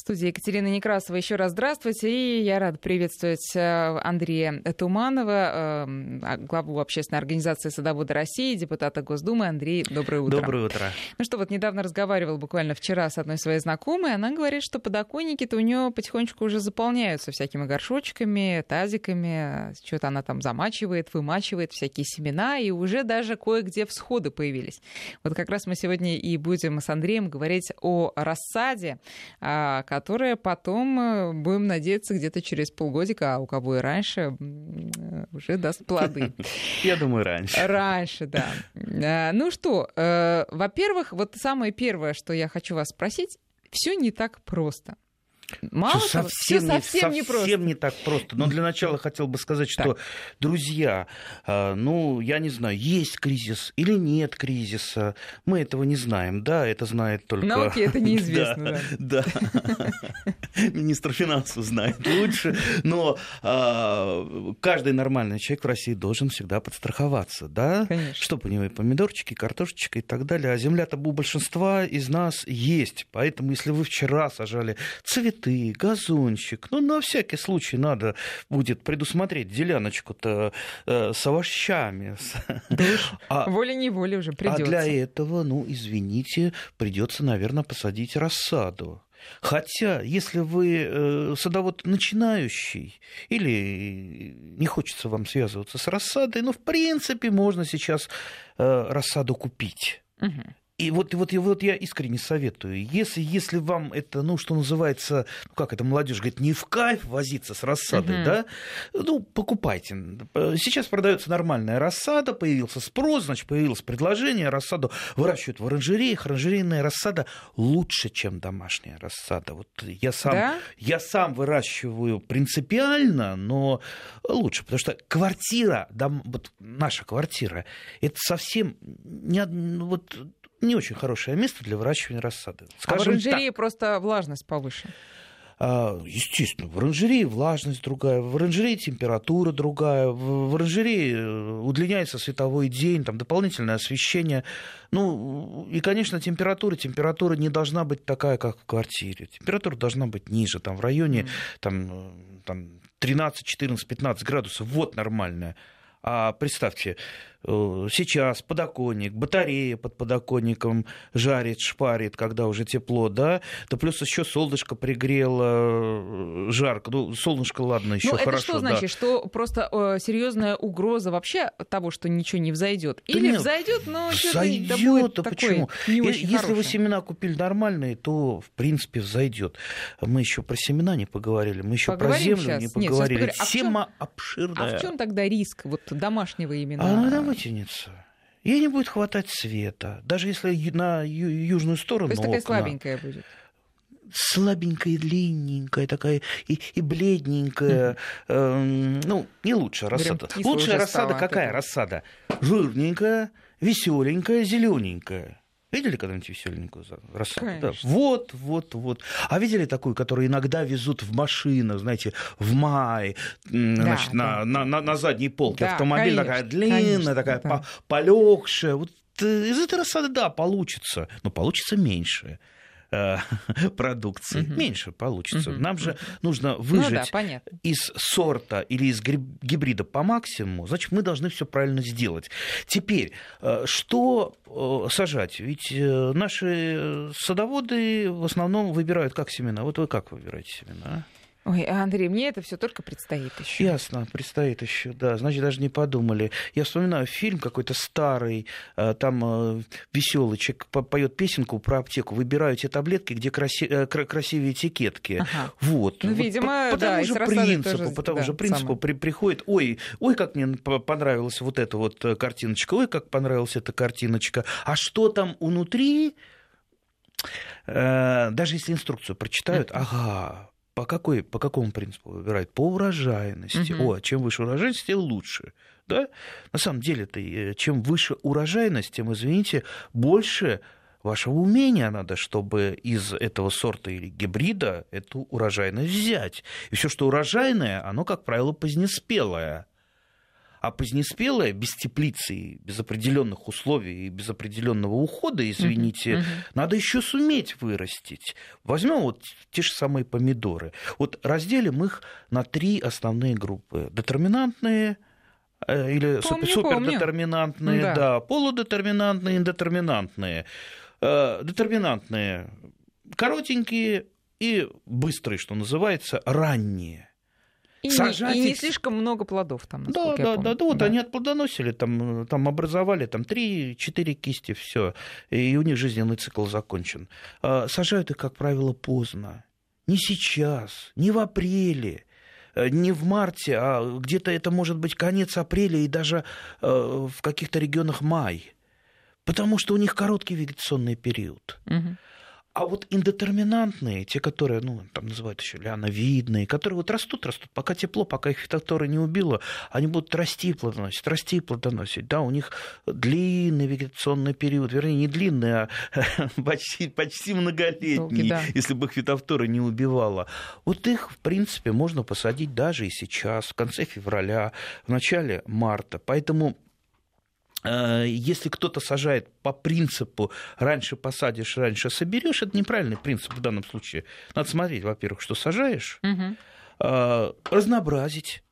В студии Екатерина Некрасова. Еще раз здравствуйте. И я рада приветствовать э, Андрея Туманова, эм, а, главу общественной организации «Садоводы России», депутата Госдумы. Андрей, доброе утро. Доброе утро. Ну что, вот недавно разговаривал буквально вчера с одной своей знакомой. Она говорит, что подоконники-то у нее потихонечку уже заполняются всякими горшочками, тазиками. Что-то она там замачивает, вымачивает всякие семена. И уже даже кое-где всходы появились. Вот как раз мы сегодня и будем с Андреем говорить о рассаде, а, которая потом, э, будем надеяться, где-то через полгодика, а у кого и раньше, уже даст плоды. Я думаю, раньше. Раньше, да. Э, ну что, э, во-первых, вот самое первое, что я хочу вас спросить, все не так просто. Мало что того, совсем, не, совсем, не, совсем не так просто. Но для начала хотел бы сказать, что, так. друзья, а, ну, я не знаю, есть кризис или нет кризиса. Мы этого не знаем, да, это знает только... Науке это неизвестно. Да, министр финансов знает лучше. Но а, каждый нормальный человек в России должен всегда подстраховаться, да? Конечно. Чтобы у него и помидорчики, и картошечка и так далее. А земля-то у большинства из нас есть. Поэтому, если вы вчера сажали цветы, цветы, газончик. Ну, на всякий случай надо будет предусмотреть деляночку-то э, с овощами. Да а, волей-неволей уже придется. А для этого, ну, извините, придется, наверное, посадить рассаду. Хотя, если вы э, садовод начинающий или не хочется вам связываться с рассадой, ну, в принципе, можно сейчас э, рассаду купить. Угу. И вот, вот, вот я искренне советую, если, если вам это, ну, что называется, ну, как это молодежь говорит, не в кайф возиться с рассадой, uh-huh. да, ну, покупайте. Сейчас продается нормальная рассада, появился спрос, значит, появилось предложение, рассаду выращивают в оранжереях, оранжерейная рассада лучше, чем домашняя рассада. Вот я сам, да? я сам выращиваю принципиально, но лучше, потому что квартира, дом, вот наша квартира, это совсем не, вот, не очень хорошее место для выращивания рассады. Скажем а в оранжерее так. просто влажность повыше. А, естественно, в оранжерее влажность другая, в оранжерее температура другая, в оранжерее э, удлиняется световой день, там дополнительное освещение. Ну, и, конечно, температура, температура не должна быть такая, как в квартире. Температура должна быть ниже, там в районе там, э, там, 13, 14, 15 градусов. Вот нормальная. А представьте, сейчас подоконник, батарея под подоконником жарит, шпарит, когда уже тепло, да, да плюс еще солнышко пригрело, э, жарко, ну, солнышко, ладно, еще ну, хорошо. это что значит, да. что просто э, серьезная угроза вообще того, что ничего не взойдет? Или да нет, взойдет, но взойдет, а почему? Не очень Если хорошее. вы семена купили нормальные, то в принципе взойдет. Мы еще про семена не поговорили, мы еще про землю сейчас. не поговорили. Нет, Тема а обширная. А в чем тогда риск вот домашнего именно? А, вытянется. Ей не будет хватать света. Даже если на южную сторону То есть такая слабенькая будет? слабенькая, длинненькая, такая и, и бледненькая. Э, ну, не лучшая рассада. Лучшая рассада какая рассада? Жирненькая, веселенькая, зелененькая. Видели когда-нибудь веселенькую рассаду? Да. Вот, вот, вот. А видели такую, которую иногда везут в машинах, знаете, в мае, да, значит, да. На, на, на, на задней полке да, автомобиль конечно, такая длинная, конечно, такая да. полегшая. Вот э, из этой рассады, да, получится, но получится меньше. Э, продукции, угу. меньше получится. Угу. Нам же нужно выжить ну, да, из сорта или из гибрида по максимуму, значит, мы должны все правильно сделать. Теперь, э, что э, сажать? Ведь наши садоводы в основном выбирают как семена. Вот вы как выбираете семена? Ой, Андрей, мне это все только предстоит еще. Ясно, предстоит еще, да. Значит, даже не подумали. Я вспоминаю фильм какой-то старый, э, там э, веселый человек поет песенку про аптеку. Выбираю те таблетки, где краси... Э, красивее этикетки. Ага. Вот. Ну, видимо, вот по, по да, тому же принципу, тоже, по тому да, же принципу при, приходит, ой, ой, как мне понравилась вот эта вот картиночка, ой, как понравилась эта картиночка. А что там внутри? Даже если инструкцию прочитают, ага, по, какой, по какому принципу выбирают? По урожайности. Угу. О, чем выше урожайность, тем лучше. Да? На самом деле-то, э, чем выше урожайность, тем, извините, больше вашего умения надо, чтобы из этого сорта или гибрида эту урожайность взять. И все, что урожайное, оно, как правило, позднеспелое. А позднеспелое, без теплицы, без определенных условий и без определенного ухода, извините, uh-huh. надо еще суметь вырастить. Возьмем вот те же самые помидоры. Вот разделим их на три основные группы. Детерминантные, э, или помню, супердетерминантные, да. да, полудетерминантные, индетерминантные. Э, детерминантные коротенькие и быстрые, что называется, ранние. И, сажать и не слишком много плодов там, да, да, да, да, вот да. они отплодоносили, там, там образовали там 3-4 кисти, все, и у них жизненный цикл закончен. А, сажают их, как правило, поздно. Не сейчас, не в апреле, э, не в марте, а где-то это может быть конец апреля и даже э, в каких-то регионах май. Потому что у них короткий вегетационный период. Угу. А вот индетерминантные, те, которые, ну, там называют еще лиановидные, которые вот растут, растут, пока тепло, пока их фитофтора не убило, они будут расти и плодоносить, расти и плодоносить. Да, у них длинный вегетационный период, вернее, не длинный, а почти, почти многолетний, Долгий, да. если бы их фитофтора не убивала. Вот их, в принципе, можно посадить даже и сейчас, в конце февраля, в начале марта. Поэтому если кто-то сажает по принципу раньше посадишь, раньше соберешь, это неправильный принцип в данном случае. Надо смотреть, во-первых, что сажаешь, угу. разнообразить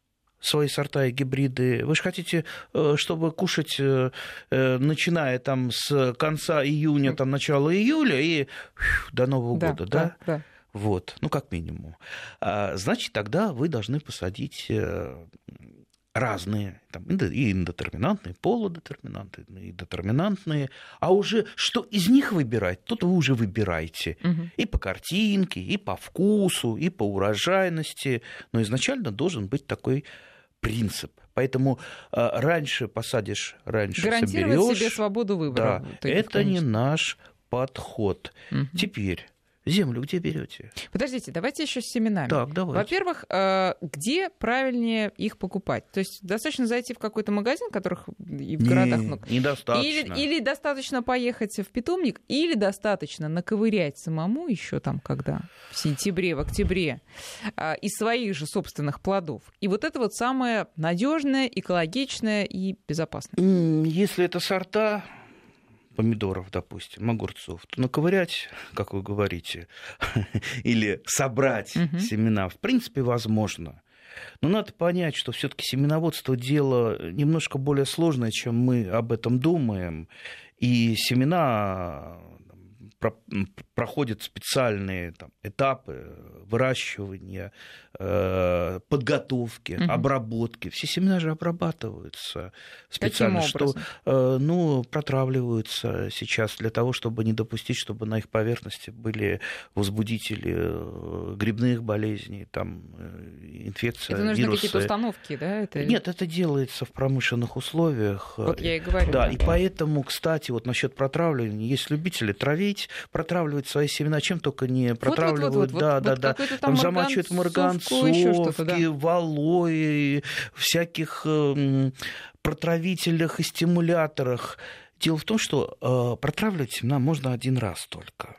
свои сорта и гибриды. Вы же хотите, э, чтобы кушать, начиная там с конца июня, там начала июля и до Нового да, года, да? да? да. Вот, ну как минимум. А, значит, тогда вы должны посадить разные, там, и индетерминантные, полудетерминантные, и детерминантные, а уже что из них выбирать, тут вы уже выбираете. Угу. И по картинке, и по вкусу, и по урожайности, но изначально должен быть такой принцип. Поэтому э, раньше посадишь, раньше Гарантировать соберешь. себе свободу выбора. Да, это конечно. не наш подход. Угу. Теперь Землю где берете? Подождите, давайте еще с семенами. Так, давайте. Во-первых, э, где правильнее их покупать? То есть достаточно зайти в какой-то магазин, которых и в не, городах много. Недостаточно. Или, или достаточно поехать в питомник, или достаточно наковырять самому еще там, когда в сентябре, в октябре, э, из своих же собственных плодов. И вот это вот самое надежное, экологичное и безопасное. Если это сорта, помидоров, допустим, огурцов, то наковырять, как вы говорите, или собрать угу. семена, в принципе, возможно. Но надо понять, что все-таки семеноводство дело немножко более сложное, чем мы об этом думаем. И семена проходят специальные там, этапы выращивания, э, подготовки, угу. обработки. Все семена же обрабатываются специально, что э, ну, протравливаются сейчас для того, чтобы не допустить, чтобы на их поверхности были возбудители э, грибных болезней, там, инфекция, Это нужны какие-то установки, да? Это... Нет, это делается в промышленных условиях. Вот я и говорю. Да, да. и поэтому, кстати, вот насчет протравливания, есть любители травить, протравливать свои семена, чем только не протравливают. Вот, вот, вот, да, вот, да, вот да. Там, там замачивают марганцовки, да. валой, всяких э, протравителях и стимуляторах. Дело в том, что э, протравливать семена можно один раз только.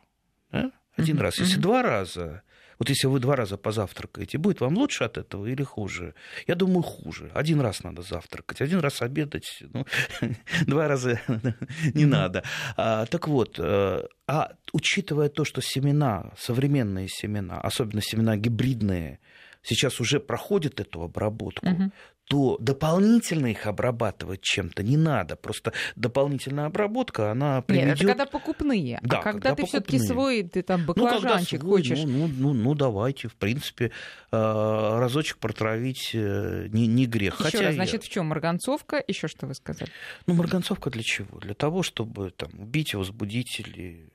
Да? Один mm-hmm. раз. Если mm-hmm. два раза, вот если вы два раза позавтракаете, будет вам лучше от этого или хуже? Я думаю, хуже. Один раз надо завтракать, один раз обедать, ну, два раза не надо. А, так вот, э, а учитывая то, что семена, современные семена, особенно семена гибридные, сейчас уже проходят эту обработку, угу то дополнительно их обрабатывать чем-то не надо. Просто дополнительная обработка, она приведет... Нет, это когда покупные. Да, а когда, когда ты все таки свой, ты там баклажанчик ну, хочешь... Ну, ну, ну, ну, давайте, в принципе, э, разочек протравить э, не, не грех. Еще Хотя раз, значит, в чем марганцовка? Еще что вы сказали? Ну, марганцовка для чего? Для того, чтобы там, убить возбудителей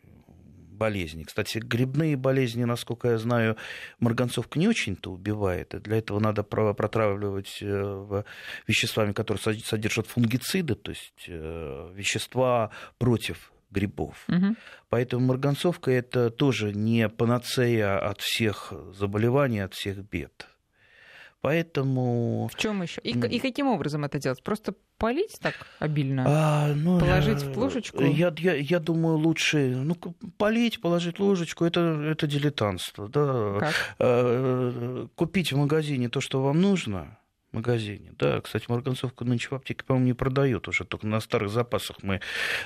болезни. Кстати, грибные болезни, насколько я знаю, марганцовка не очень-то убивает. И для этого надо протравливать э, веществами, которые содержат фунгициды, то есть э, вещества против грибов. Угу. Поэтому марганцовка это тоже не панацея от всех заболеваний, от всех бед. Поэтому... В чем еще? И, и каким образом это делать? Просто полить так обильно? А, ну, положить в ложечку? Я, я, я думаю, лучше ну, полить, положить ложечку, это, это дилетантство. Да. Как? А, купить в магазине то, что вам нужно, магазине. Да, кстати, марганцовку нынче в аптеке, по-моему, не продают уже, только на старых запасах мы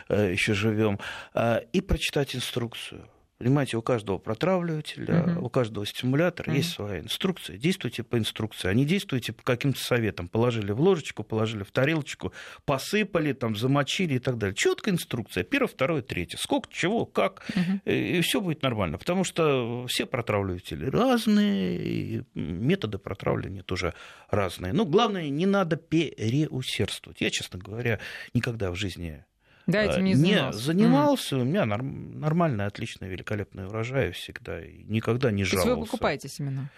э, еще живем. Э, и прочитать инструкцию. Понимаете, у каждого протравливателя, uh-huh. у каждого стимулятора uh-huh. есть своя инструкция. Действуйте по инструкции, а не действуйте по каким-то советам. Положили в ложечку, положили в тарелочку, посыпали, там, замочили и так далее. Четкая инструкция. Первое, второе, третье. Сколько, чего, как. Uh-huh. И все будет нормально. Потому что все протравливатели разные, и методы протравливания тоже разные. Но главное, не надо переусердствовать. Я, честно говоря, никогда в жизни да, этим не занимался. Не занимался. Mm. У меня нормальный, отличный, великолепный урожай всегда. И никогда не жаловался. То есть вы покупаете семена?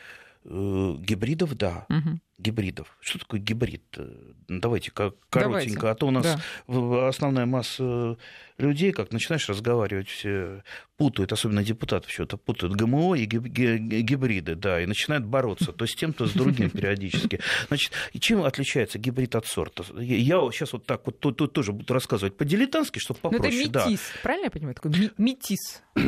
Э, гибридов, да. Угу. Гибридов. Что такое гибрид? Э, давайте как коротенько. Давайте. А то у нас да. основная масса людей, как начинаешь разговаривать, все путают, особенно депутаты что-то путают ГМО и гибриды, да, и начинают бороться то с тем, то с другим периодически. Значит, чем отличается гибрид от сорта? Я сейчас вот так вот тут, тут тоже буду рассказывать по-дилетантски, чтобы ну, попроще. Но это метис, да. правильно я понимаю? Такой метис.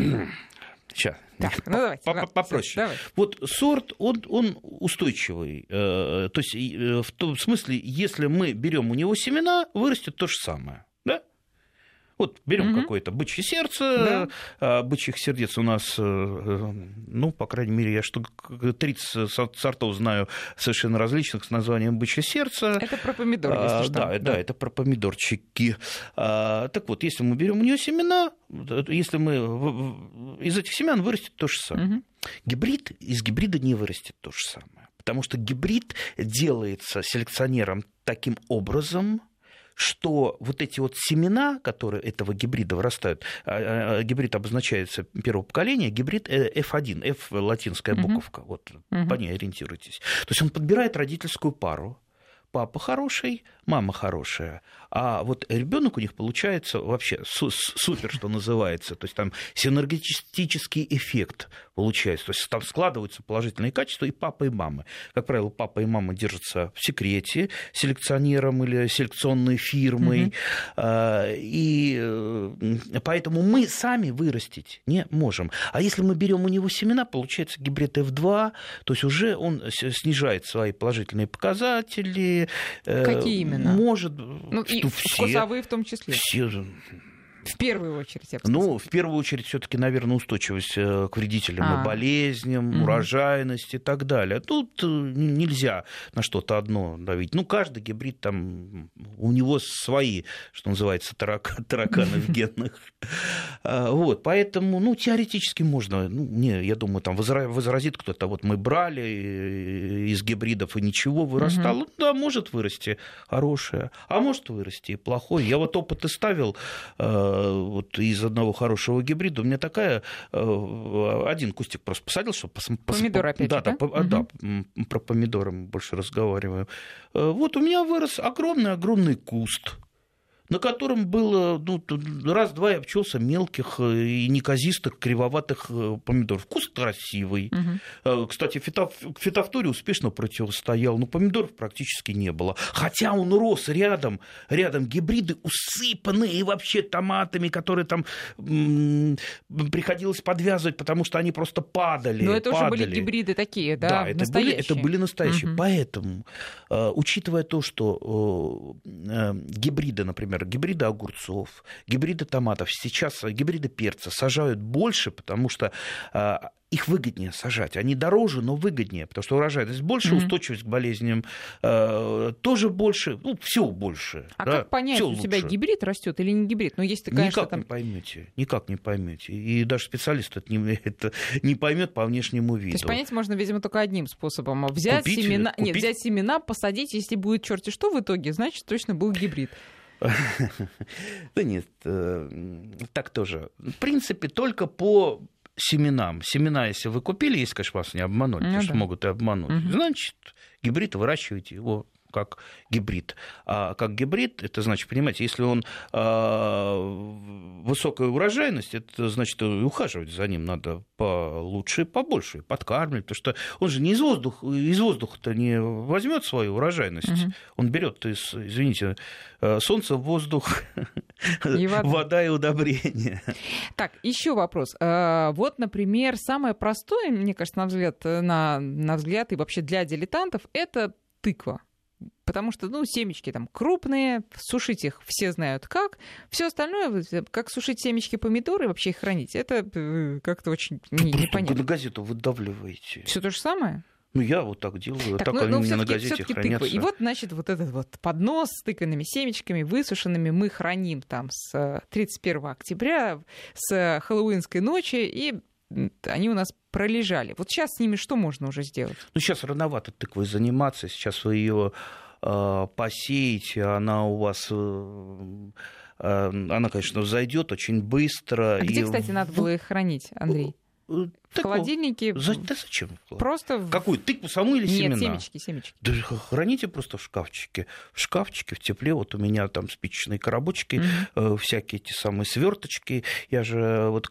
Сейчас. Так, ну давайте. Попроще. Давай. Вот сорт, он, он устойчивый. Э, то есть э, в том смысле, если мы берем у него семена, вырастет то же самое. Вот берем угу. какое-то бычье сердце, да. А, бычьих сердец у нас, э, ну, по крайней мере, я штук 30 сортов знаю совершенно различных с названием бычье сердце. Это про помидор, если а, что. Да, да, да, это про помидорчики. А, так вот, если мы берем у нее семена, если мы из этих семян вырастет то же самое. Угу. Гибрид из гибрида не вырастет то же самое. Потому что гибрид делается селекционером таким образом, что вот эти вот семена, которые этого гибрида вырастают, а, а, гибрид обозначается первого поколения, гибрид F1, F латинская буковка, uh-huh. вот uh-huh. по ней ориентируйтесь. То есть он подбирает родительскую пару, папа хороший, мама хорошая, а вот ребенок у них получается вообще супер, что называется, то есть там синергетический эффект получается, то есть там складываются положительные качества и папа, и мамы. Как правило, папа и мама держатся в секрете селекционером или селекционной фирмой, mm-hmm. и э, поэтому мы сами вырастить не можем. А если мы берем у него семена, получается гибрид F2, то есть уже он снижает свои положительные показатели. Э, Какие именно? Может, ну, и все, вкусовые в том числе. Все в первую очередь, я бы Ну, в первую очередь, все-таки, наверное, устойчивость э, к вредителям а. и болезням, угу. урожайность и так далее. Тут э, нельзя на что-то одно давить. Ну, каждый гибрид там, у него свои, что называется, тарак, тараканы в генных. А, вот, поэтому, ну, теоретически можно, ну, не, я думаю, там возразит кто-то, вот мы брали э, из гибридов и ничего вырастало. Да, может вырасти хорошее, а может вырасти и плохое. Я вот опыты ставил вот из одного хорошего гибрида у меня такая... Э, один кустик просто посадил, чтобы... Пос... Помидор опять да, да? Да, угу. да, про помидоры мы больше разговариваем. Э, вот у меня вырос огромный-огромный куст на котором было ну, раз-два я обчелся мелких э, и неказистых, кривоватых э, помидоров. Вкус красивый. Угу. Кстати, фитоф... фитофторе успешно противостоял, но помидоров практически не было. Хотя он рос рядом, рядом гибриды усыпанные и вообще томатами, которые там м- приходилось подвязывать, потому что они просто падали. Но это падали. уже были гибриды такие, да, да это настоящие. Были, это были настоящие. Угу. Поэтому, учитывая то, что гибриды, например, например, гибриды огурцов, гибриды томатов, сейчас гибриды перца сажают больше, потому что а, их выгоднее сажать. Они дороже, но выгоднее, потому что урожайность больше, mm-hmm. устойчивость к болезням э, тоже больше, ну, все больше. А да, как понять, у лучше. тебя гибрид растет или не гибрид? Ну, есть конечно, никак там... не поймете, никак не поймете. И даже специалист это не, это не поймет по внешнему виду. То есть понять можно, видимо, только одним способом. Взять купить, семена, купить... нет, взять семена, посадить, если будет черти что в итоге, значит, точно был гибрид. Да нет, э, так тоже. В принципе, только по семенам. Семена, если вы купили, если, конечно, вас не обманули, ну, потому да. что могут и обмануть, угу. значит, гибрид выращиваете его как гибрид. А как гибрид, это значит, понимаете, если он э, высокая урожайность, это значит, ухаживать за ним надо получше, побольше, подкармливать, потому что он же не из воздуха, из воздуха-то не возьмет свою урожайность, угу. он берет из, извините, э, солнце, воздух, и вода. вода и удобрения. Так, еще вопрос. Э, вот, например, самое простое, мне кажется, на взгляд, на, на взгляд и вообще для дилетантов, это тыква. Потому что, ну, семечки там крупные, сушить их все знают как. Все остальное, как сушить семечки помидоры и вообще их хранить, это э, как-то очень не, непонятно. на газету выдавливаете. Все то же самое? Ну, я вот так делаю, так, так ну, они ну, у меня на газете хранятся. Тыква. И вот, значит, вот этот вот поднос с тыквенными семечками, высушенными, мы храним там с 31 октября, с хэллоуинской ночи, и они у нас пролежали. Вот сейчас с ними что можно уже сделать? Ну, сейчас рановато тыквой заниматься. Сейчас вы ее э, посеете, она у вас... Э, э, она, конечно, взойдет очень быстро. А и... где, кстати, надо было их хранить, Андрей? Э, в холодильнике. За, да зачем? Просто Какую? Тыкву саму или семена? Нет, семечки, семечки. Да храните просто в шкафчике. В шкафчике, в тепле. Вот у меня там спичечные коробочки, mm-hmm. э, всякие эти самые сверточки. Я же вот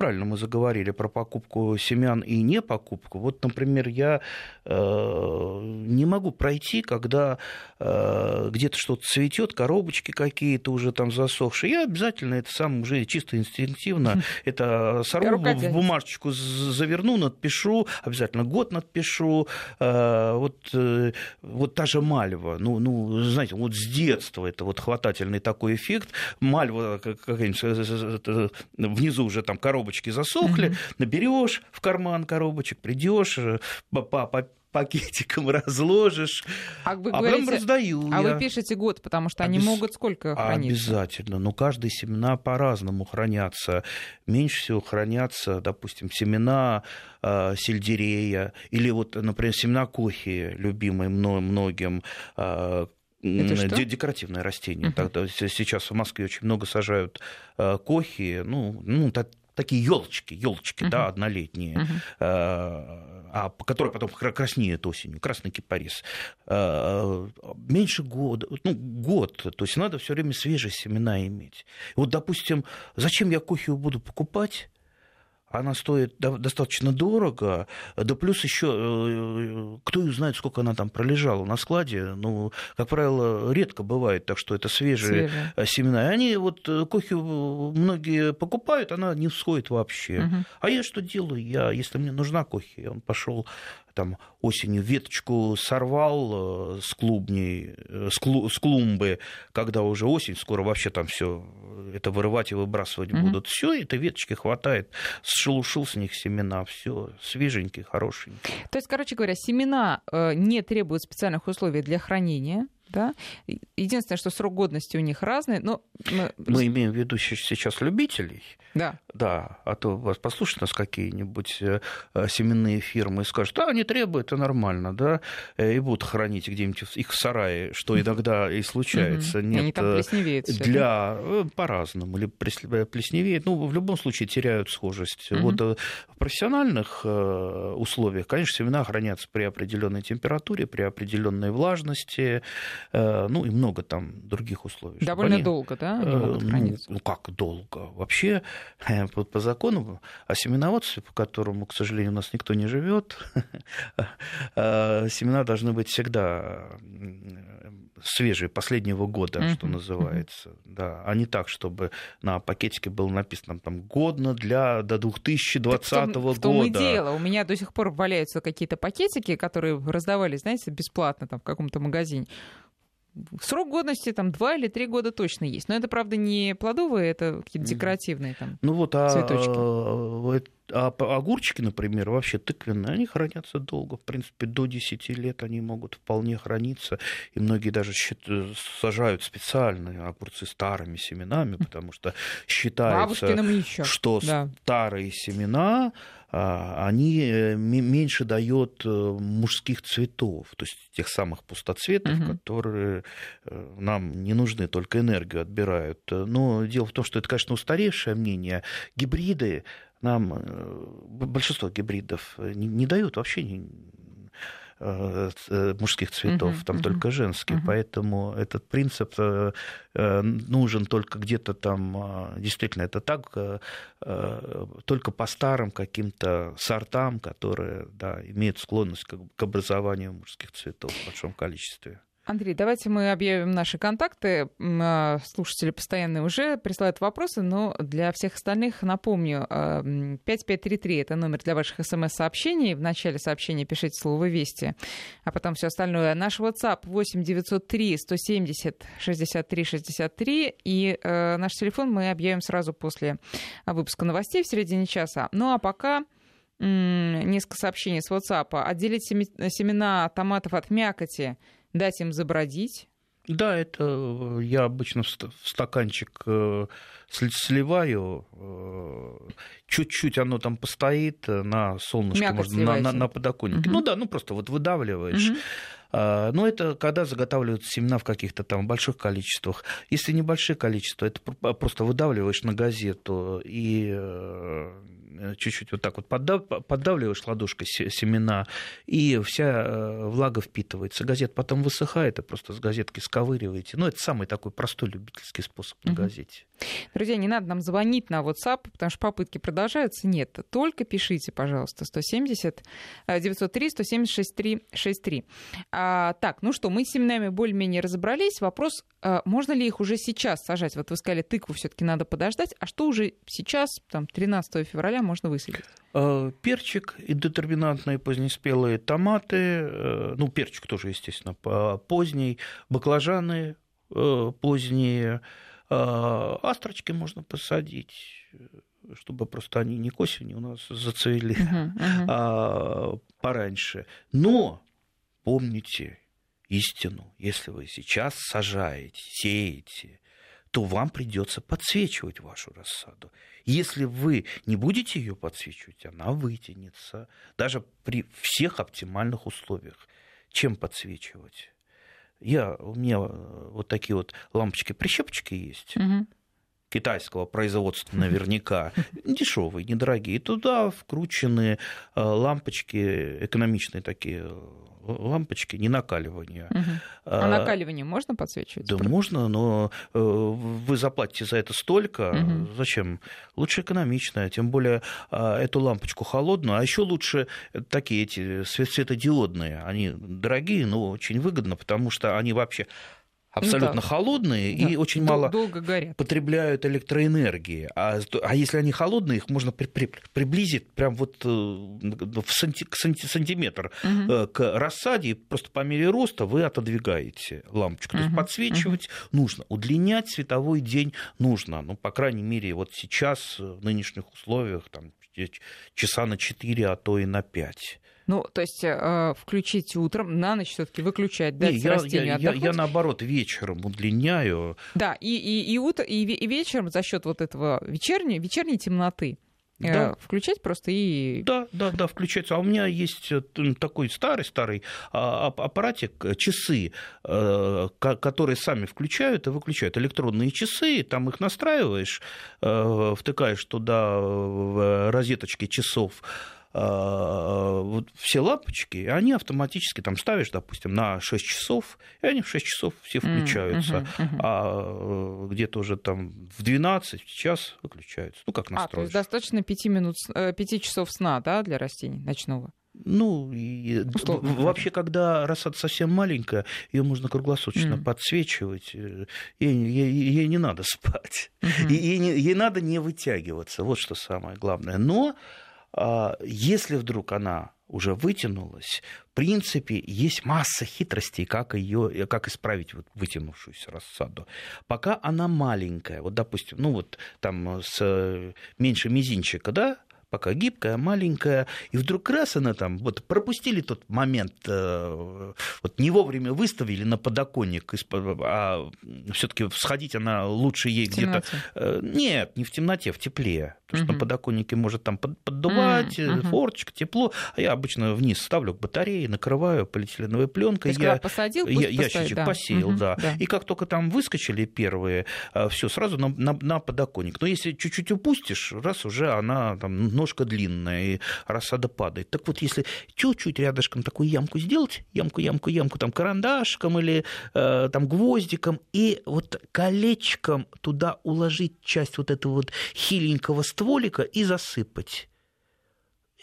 правильно мы заговорили про покупку семян и не покупку. Вот, например, я э, не могу пройти, когда э, где-то что-то цветет, коробочки какие-то уже там засохшие. Я обязательно это сам уже чисто инстинктивно это сорву в бумажечку, заверну, надпишу, обязательно год надпишу. Э, вот, э, вот та же мальва. Ну, ну, знаете, вот с детства это вот хватательный такой эффект. Мальва какая-нибудь внизу уже там коробочка коробочки засохли, угу. наберешь в карман коробочек, придешь, э, по пакетиком разложишь, а, вы а говорите, потом раздаю. А я. вы пишете год, потому что Обяз... они могут сколько храниться? Обязательно. Но каждые семена по-разному хранятся. Меньше всего хранятся, допустим, семена э, сельдерея или вот, например, семена кохи, любимые многим, э, это декоративное растение. Uh-huh. Тогда, сейчас в Москве очень много сажают э, кохи, ну, ну такие елочки, елочки, uh-huh. да, однолетние, uh-huh. а, которые потом краснеют осенью, красный кипарис. А, меньше года, ну, год, то есть надо все время свежие семена иметь. Вот, допустим, зачем я кофе буду покупать? Она стоит достаточно дорого, да плюс еще э, кто знает, сколько она там пролежала на складе. Ну, как правило, редко бывает, так что это свежие, свежие. семена. И они вот э, кофе многие покупают, она не всходит вообще. Угу. А я что делаю? Я, если мне нужна кофе, он пошел там осенью веточку сорвал э, с клубней, э, с, клу, с клумбы, когда уже осень, скоро вообще там все это вырывать и выбрасывать mm-hmm. будут. Все, этой веточки хватает, сшелушил с них семена, все свеженькие, хорошенькие. То есть, короче говоря, семена э, не требуют специальных условий для хранения, да? Единственное, что срок годности у них разный, но... Мы имеем в виду сейчас любителей. Да. Да, а то вас послушают нас какие-нибудь э, э, семенные фирмы и скажут, а, они требуют, это нормально, да, э, и будут хранить где-нибудь их в сарае, что иногда и случается. Нет, они там плесневеют Для... По-разному, или плесневеют, ну, в любом случае теряют схожесть. Вот в профессиональных условиях, конечно, семена хранятся при определенной температуре, при определенной влажности, ну, и много там других условий. Довольно они... долго, да, они могут ну, ну, как долго? Вообще по, по закону о семеноводстве, по которому, к сожалению, у нас никто не живет, семена должны быть всегда свежие, последнего года, что называется. Да, а не так, чтобы на пакетике было написано там годно для до 2020 так в том, года. В том и дело. У меня до сих пор валяются какие-то пакетики, которые раздавались, знаете, бесплатно там в каком-то магазине. Срок годности там два или три года точно есть. Но это, правда, не плодовые, это какие-то декоративные там ну вот, а, цветочки. А, а огурчики, например, вообще тыквенные, они хранятся долго. В принципе, до 10 лет они могут вполне храниться. И многие даже сажают специальные огурцы старыми семенами, потому что считается, что да. старые семена они э, меньше дают э, мужских цветов, то есть тех самых пустоцветов, угу. которые э, нам не нужны, только энергию отбирают. Но дело в том, что это, конечно, устаревшее мнение. Гибриды нам, большинство гибридов не, не дают вообще мужских цветов, uh-huh, там uh-huh, только женские. Uh-huh. Поэтому этот принцип э, нужен только где-то там, действительно, это так, только по старым каким-то сортам, которые да, имеют склонность к образованию мужских цветов в большом количестве. Андрей, давайте мы объявим наши контакты. А, слушатели постоянные уже присылают вопросы, но для всех остальных напомню. 5533 а, — это номер для ваших смс-сообщений. В начале сообщения пишите слово «Вести», а потом все остальное. Наш WhatsApp 8 903 170 63 63. И э, наш телефон мы объявим сразу после выпуска новостей в середине часа. Ну а пока несколько сообщений с WhatsApp. Отделить семена томатов от мякоти — дать им забродить? Да, это э, я обычно в стаканчик э, сливаю, э, чуть-чуть оно там постоит на солнышке, можно, на, на, на подоконнике. Угу. Ну да, ну просто вот выдавливаешь. Угу. Но это когда заготавливают семена в каких-то там больших количествах. Если небольшие количества, это просто выдавливаешь на газету и Э, чуть-чуть вот так вот поддав, поддавливаешь ладошкой семена, и вся э, влага впитывается. Газет потом высыхает, и просто с газетки сковыриваете. Ну, это самый такой простой любительский способ на газете. Друзья, не надо нам звонить на WhatsApp, потому что попытки продолжаются. Нет, только пишите, пожалуйста, 170 903 176 363. А, так, ну что, мы с семенами более-менее разобрались. Вопрос, а, можно ли их уже сейчас сажать? Вот вы сказали, тыкву все таки надо подождать. А что уже сейчас, там, 13 февраля, можно высадить? А, перчик и детерминантные позднеспелые томаты, э, ну, перчик тоже, естественно, поздний, баклажаны э, поздние, астрочки можно посадить, чтобы просто они не к осени у нас зацвели, uh-huh, uh-huh. а пораньше. Но помните истину, если вы сейчас сажаете, сеете, то вам придется подсвечивать вашу рассаду. Если вы не будете ее подсвечивать, она вытянется, даже при всех оптимальных условиях. Чем подсвечивать? Я, у меня э, вот такие вот лампочки-прищепочки есть. Угу китайского производства наверняка, дешевые, недорогие. Туда вкручены э, лампочки, экономичные такие э, лампочки, не накаливания. Угу. А, а накаливание можно подсвечивать? Да, можно, но вы заплатите за это столько. Угу. Зачем? Лучше экономичная, тем более а, эту лампочку холодную, а еще лучше такие эти светодиодные. Они дорогие, но очень выгодно, потому что они вообще абсолютно ну, да. холодные да. и очень Дол- мало долго горят. потребляют электроэнергии. А, а если они холодные, их можно при, при, приблизить прям вот э, в санти, санти, сантиметр угу. к рассаде, и просто по мере роста вы отодвигаете лампочку. То есть подсвечивать угу. нужно, удлинять световой день нужно. Ну, по крайней мере, вот сейчас, в нынешних условиях, там, часа на 4, а то и на 5. Ну, то есть э, включить утром, на ночь все-таки выключать, дать Не, я, растению я, я, я, наоборот вечером удлиняю. Да, и, и, и, утро, и, и вечером за счет вот этого вечерней, вечерней темноты э, да. включать просто и... Да, да, да, включается. А у меня есть э, такой старый-старый а, аппаратик, э, часы, которые сами включают и выключают. Электронные часы, там их настраиваешь, втыкаешь туда в розеточки часов, вот все лампочки, они автоматически там ставишь, допустим, на 6 часов, и они в 6 часов все включаются, uh-huh, uh-huh. а где-то уже там в 12 час выключаются. Ну, как настроишь. А, то есть достаточно 5, минут, 5 э, часов сна, да, для растений ночного? Ну, и вообще, когда рассада совсем маленькая, ее можно круглосуточно mm. подсвечивать, ей, ей, ей не надо спать, mm-hmm. ей, ей, надо не вытягиваться, вот что самое главное. Но если вдруг она уже вытянулась, в принципе, есть масса хитростей, как, ее, как исправить вот вытянувшуюся рассаду. Пока она маленькая, вот, допустим, ну вот там с меньше мизинчика, да, пока гибкая, маленькая, и вдруг раз она там, вот пропустили тот момент, э, вот не вовремя выставили на подоконник, а все-таки сходить она лучше ей где-то... Э, нет, не в темноте, в тепле. Потому что на подоконнике может там поддувать, угу. форточка, тепло. А я обычно вниз ставлю к батарее, накрываю полиэтиленовой пленкой. я, посадил, я, ящичек да. посеял, угу, да. да. И как только там выскочили первые, все сразу на, на, на подоконник. Но если чуть-чуть упустишь, раз уже она там ножка длинная, и рассада падает. Так вот, если чуть-чуть рядышком такую ямку сделать, ямку, ямку, ямку, там карандашком или э, там гвоздиком, и вот колечком туда уложить часть вот этого вот хиленького стволика и засыпать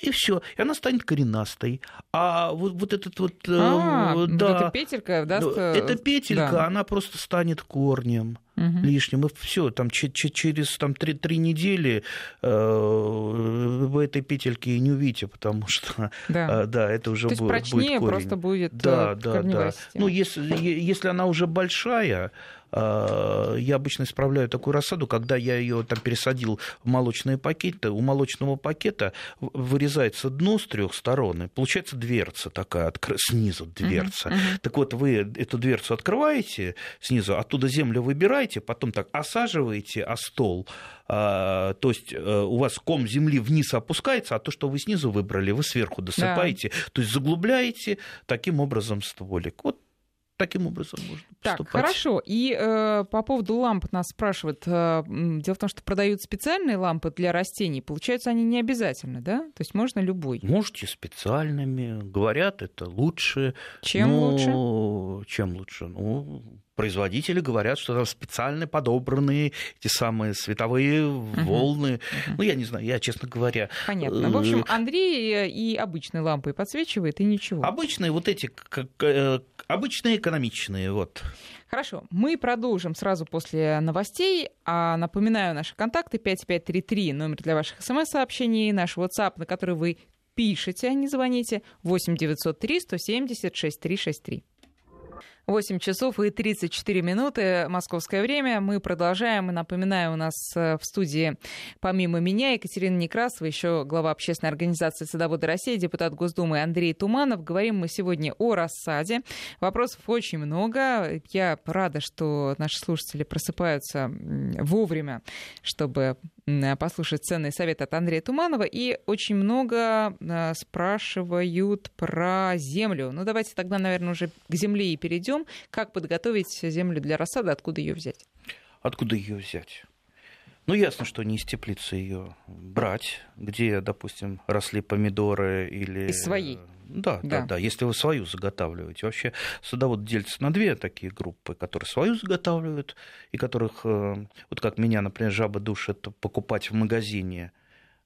и все, и она станет коренастой. А вот, вот этот вот... А, э, да, это петелька даст... Эта петелька, да. она просто станет корнем угу. лишним. И все, там через там, три, три недели э, вы этой петельки и не увидите, потому что да, э, да это уже То будет, есть прочнее будет корень. просто будет да, да, да. Ну, если, если она уже большая, а, я обычно исправляю такую рассаду, когда я ее там пересадил в молочные пакеты. У молочного пакета вырезается дно с трех сторон, и получается дверца такая, снизу дверца. Uh-huh, uh-huh. Так вот, вы эту дверцу открываете снизу, оттуда землю выбираете, потом так осаживаете о стол, а, то есть э, у вас ком земли вниз опускается, а то, что вы снизу выбрали, вы сверху досыпаете, да. то есть заглубляете таким образом стволик. Вот таким образом можно Так, хорошо. И э, по поводу ламп нас спрашивают. Э, дело в том, что продают специальные лампы для растений. Получается, они не обязательны, да? То есть можно любой? Можете специальными. Говорят, это лучше. Чем ну, лучше? Чем лучше? Ну, производители говорят, что там специально подобранные эти самые световые uh-huh. волны. Uh-huh. Ну, я не знаю, я, честно говоря... Понятно. В общем, э, Андрей и обычной лампой подсвечивает, и ничего. Обычные вот эти, как, э, обычные экономичные, вот. Хорошо, мы продолжим сразу после новостей. А напоминаю, наши контакты 5533, номер для ваших смс-сообщений, наш WhatsApp, на который вы пишете, а не звоните, 8 903 170 6363. 8 часов и 34 минуты московское время. Мы продолжаем. И напоминаю, у нас э, в студии помимо меня Екатерина Некрасова, еще глава общественной организации «Садоводы России», депутат Госдумы Андрей Туманов. Говорим мы сегодня о рассаде. Вопросов очень много. Я рада, что наши слушатели просыпаются вовремя, чтобы послушать ценный совет от Андрея Туманова. И очень много э, спрашивают про землю. Ну, давайте тогда, наверное, уже к земле и перейдем. Как подготовить землю для рассады, откуда ее взять? Откуда ее взять? Ну, ясно, что не из теплицы ее брать, где, допустим, росли помидоры или... Из своей? Да, да, да, да. Если вы свою заготавливаете. Вообще садовод делится на две такие группы, которые свою заготавливают, и которых, э, вот как меня, например, жаба душит покупать в магазине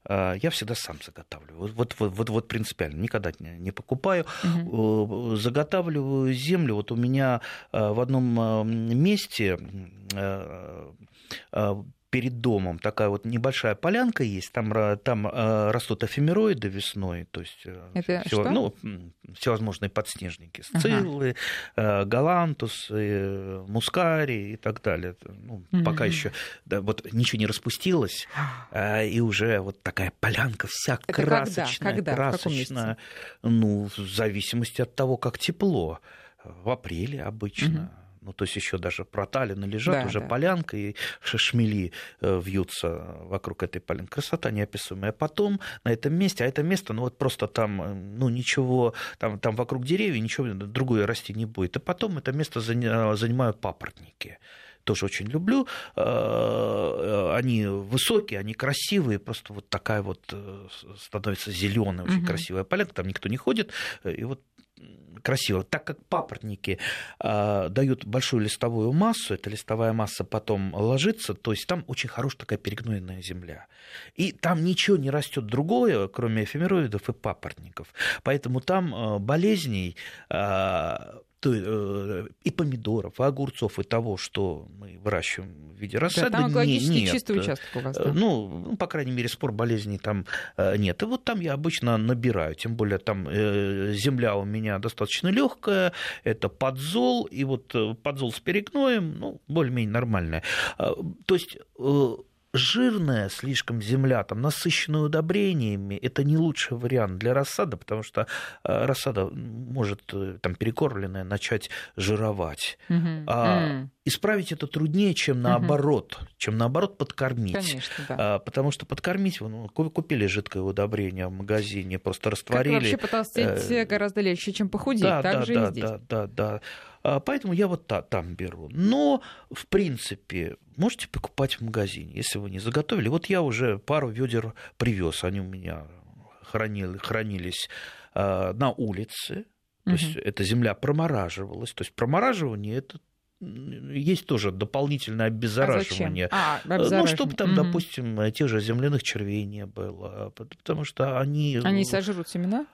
а, я всегда сам заготавливаю. Вот, вот, вот, вот принципиально, никогда не, не покупаю. Угу. Заготавливаю землю. Вот у меня в одном месте перед домом такая вот небольшая полянка есть, там, там э, растут эфемероиды весной, то есть э, Это все, ну, всевозможные подснежники, сциллы, ага. э, галантусы, мускари и так далее. Ну, угу. Пока еще да, вот ничего не распустилось, э, и уже вот такая полянка вся Это красочная, когда? Когда? красочная. Ну, в зависимости от того, как тепло. В апреле обычно. Угу ну, то есть еще даже проталины лежат, да, уже да. полянка, и шашмели э, вьются вокруг этой полянки. Красота неописуемая. А потом на этом месте, а это место, ну, вот просто там, э, ну, ничего, там, там вокруг деревьев ничего другое расти не будет. И потом это место занимают папоротники тоже очень люблю. Э, они высокие, они красивые, просто вот такая вот становится зеленая, очень угу. красивая полянка, там никто не ходит, и вот красиво. Так как папоротники э, дают большую листовую массу, эта листовая масса потом ложится, то есть там очень хорошая такая перегнойная земля. И там ничего не растет другое, кроме эфемероидов и папоротников. Поэтому там э, болезней э, и помидоров, и огурцов, и того, что мы выращиваем в виде рассады, да, там не, нет. чистый участок у вас, да? Ну, ну, по крайней мере, спор болезней там э, нет. И вот там я обычно набираю, тем более там э, земля у меня достаточно легкая, это подзол, и вот подзол с перегноем, ну, более-менее нормальная. То есть жирная слишком земля, там, насыщенная удобрениями, это не лучший вариант для рассады, потому что э, рассада может, э, там, перекормленная, начать жировать. Угу. А mm. исправить это труднее, чем наоборот, угу. чем наоборот подкормить. Конечно, да. А, потому что подкормить, ну, купили жидкое удобрение в магазине, просто растворили. Как вообще потолстеть э, гораздо легче, чем похудеть, да, так да, же да, и здесь. Да, да, да. А, поэтому я вот та, там беру. Но, в принципе, можете покупать в магазине, если вы не заготовили. Вот я уже пару ведер привез, они у меня хранили, хранились а, на улице. То угу. есть эта земля промораживалась. То есть промораживание это есть тоже дополнительное обеззараживание. А, а, ну, чтобы там, угу. допустим, тех же земляных червей не было, потому что они... Они сожрут семена?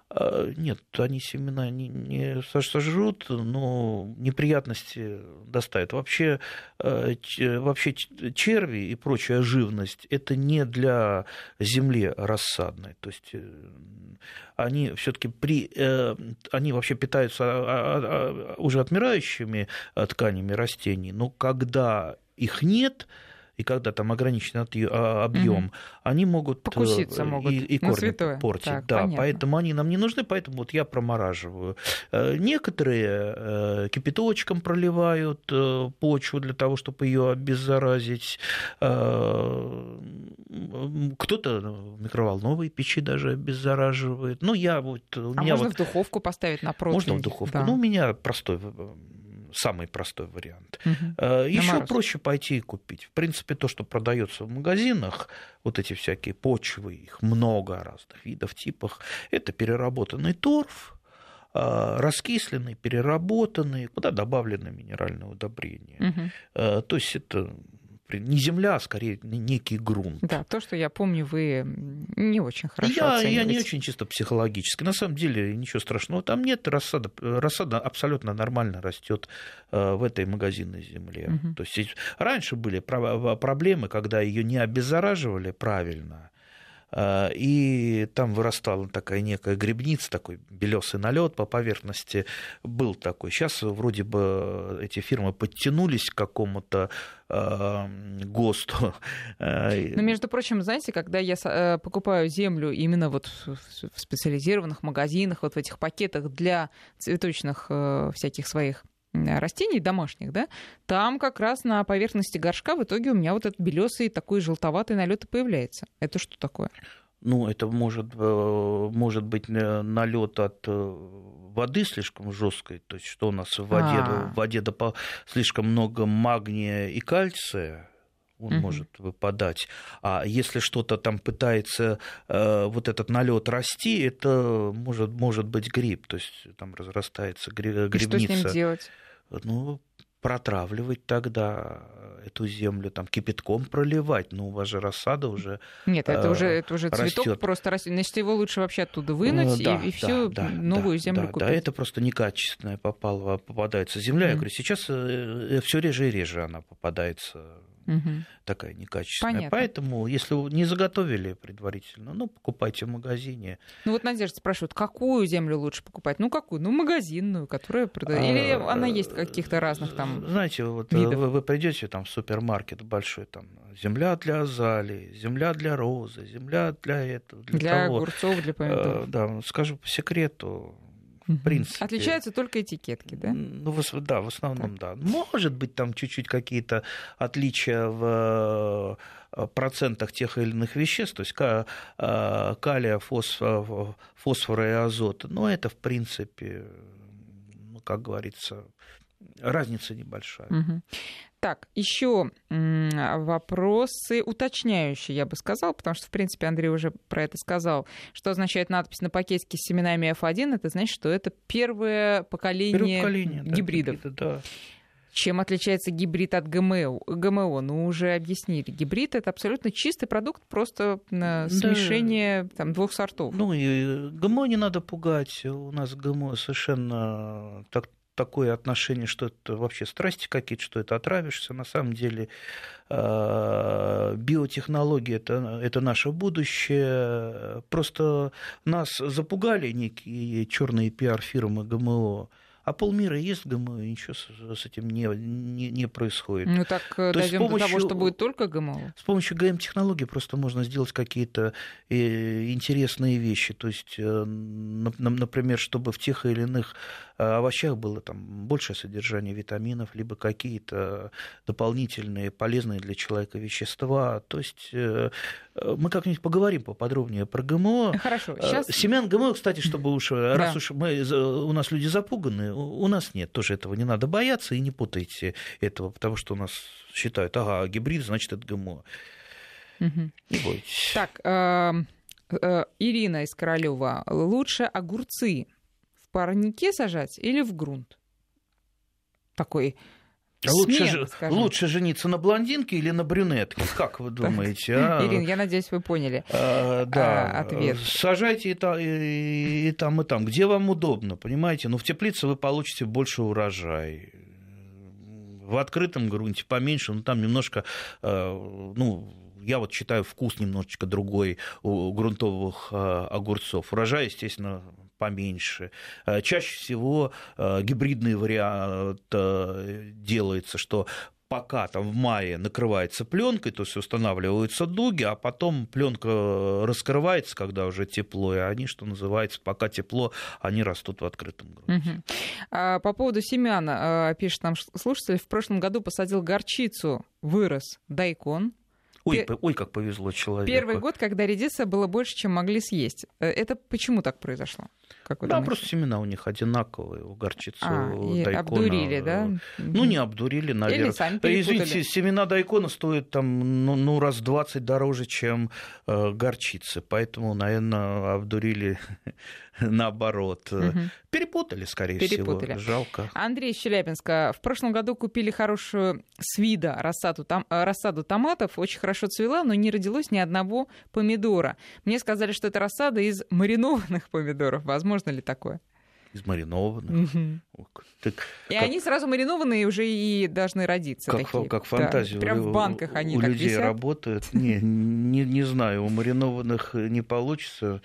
Нет, они семена не, не сожрут, но неприятности доставят. Вообще, вообще черви и прочая живность – это не для земли рассадной. То есть они все-таки при, э, они вообще питаются а, а, а, уже отмирающими тканями растений, но когда их нет, и когда там ограничен объем, угу. они могут э, покуситься могут и, и корни портить. Так, да, понятно. поэтому они нам не нужны, поэтому вот я промораживаю. Э, некоторые э, кипяточком проливают почву для того, чтобы ее обеззаразить. Кто-то в микроволновой печи даже обеззараживает. Ну, я вот... У а меня можно вот... в духовку поставить на противень? Можно в духовку. Да. Ну, у меня простой самый простой вариант. Угу. Еще проще пойти и купить. В принципе, то, что продается в магазинах, вот эти всякие почвы, их много разных видов, типах, это переработанный торф, а, раскисленный, переработанный, куда добавлены минеральные удобрения. Угу. То есть это не земля, а скорее некий грунт. Да, то, что я помню, вы не очень хорошо я, я не очень чисто психологически. На самом деле ничего страшного там нет. Рассада, рассада абсолютно нормально растет э, в этой магазинной земле. Угу. То есть раньше были проблемы, когда ее не обеззараживали правильно, и там вырастала такая некая грибница, такой белесый налет по поверхности был такой. Сейчас вроде бы эти фирмы подтянулись к какому-то а, ГОСТу. Но, между прочим, знаете, когда я э, покупаю землю именно вот в специализированных магазинах, вот в этих пакетах для цветочных э, всяких своих растений домашних, да, там как раз на поверхности горшка в итоге у меня вот этот белесый такой желтоватый налет и появляется. Это что такое? Ну, это может, э, может быть э, налет от э, воды слишком жесткой, то есть что у нас в воде, А-а-а. в воде слишком много магния и кальция, он угу. может выпадать. А если что-то там пытается э, вот этот налет расти, это может, может быть гриб, то есть там разрастается грибница. И что с ним делать? Ну, протравливать тогда эту землю, там кипятком проливать, но у вас же рассада уже Нет, это э, уже, это уже цветок растет. просто растет. Значит, его лучше вообще оттуда вынуть да, и, и да, всю да, новую да, землю да, купить. Да, это просто некачественная попала, попадается земля. Mm. Я говорю, сейчас э, все реже и реже она попадается угу. такая некачественная. Понятно. Поэтому, если вы не заготовили предварительно, ну, покупайте в магазине. Ну, вот Надежда спрашивает, какую землю лучше покупать? Ну, какую? Ну, магазинную, которая продает. Или а, она есть каких-то разных там Знаете, вот э, видов? вы, вы придете там в супермаркет большой, там, земля для азалии, земля для розы, земля для этого, для, для того. огурцов, для помидоров. Э, да, скажу по секрету, в принципе. Отличаются только этикетки, да? Ну, да, в основном, так. да. Может быть, там чуть-чуть какие-то отличия в э, процентах тех или иных веществ, то есть э, калия, фосфора и азота, но это, в принципе, ну, как говорится, разница небольшая. Угу. Так, еще вопросы уточняющие, я бы сказал, потому что, в принципе, Андрей уже про это сказал. Что означает надпись на пакетике с семенами F1? Это значит, что это первое поколение, первое поколение гибридов. Да, да. Чем отличается гибрид от ГМО? ГМО, ну, уже объяснили. Гибрид — это абсолютно чистый продукт, просто смешение да. там, двух сортов. Ну, и ГМО не надо пугать. У нас ГМО совершенно так, такое отношение, что это вообще страсти какие-то, что это отравишься. На самом деле э, биотехнологии это, это наше будущее. Просто нас запугали некие черные пиар-фирмы ГМО а полмира есть ГМО, и ничего с, этим не, не, не происходит. Ну так э, То дойдем помощью, до того, что будет только ГМО. С помощью ГМ-технологий просто можно сделать какие-то э, интересные вещи. То есть, э, например, чтобы в тех или иных овощах было там большее содержание витаминов, либо какие-то дополнительные полезные для человека вещества. То есть мы как-нибудь поговорим поподробнее про ГМО. Хорошо. Сейчас... Семян ГМО, кстати, чтобы уж, да. раз уж мы, у нас люди запуганы, у нас нет, тоже этого не надо бояться, и не путайте этого, потому что у нас считают, ага, гибрид, значит, это ГМО. Угу. Не бойтесь. Так, э, э, Ирина из Королева, лучше огурцы парнике сажать или в грунт? Такой а лучше, же, лучше жениться на блондинке или на брюнетке? Как вы думаете? А? Ирина, я надеюсь, вы поняли а, да. ответ. Сажайте и, та, и, и там, и там. Где вам удобно, понимаете? Но ну, в теплице вы получите больше урожай. В открытом грунте поменьше, но там немножко, ну, я вот считаю, вкус немножечко другой у грунтовых огурцов. Урожай, естественно, поменьше. Э, чаще всего э, гибридный вариант э, делается, что пока там в мае накрывается пленкой, то есть устанавливаются дуги, а потом пленка раскрывается, когда уже тепло, и они, что называется, пока тепло, они растут в открытом грунте. Угу. А, по поводу семян, пишет нам слушатель, в прошлом году посадил горчицу, вырос дайкон, Ой, Пер... ой, как повезло человеку. Первый год, когда редиса было больше, чем могли съесть. Это почему так произошло? Как да, думаете? просто семена у них одинаковые, у горчицы, а, у и дайкона. обдурили, да? Ну, не обдурили, наверное. Или сами Извините, семена дайкона стоят там, ну, ну раз 20 дороже, чем э, горчицы, поэтому, наверное, обдурили наоборот. Угу. Перепутали, скорее Перепутали. всего. Жалко. Андрей из Челябинска. В прошлом году купили хорошую с вида рассаду, там, э, рассаду томатов. Очень хорошо цвела, но не родилось ни одного помидора. Мне сказали, что это рассада из маринованных помидоров. Возможно ли такое? из маринованных. Угу. Так, и как... они сразу маринованные уже и должны родиться. Как, такие. как фантазия. Да, прям в банках они у так людей висят. работают. Не, не, не знаю, у маринованных не получится.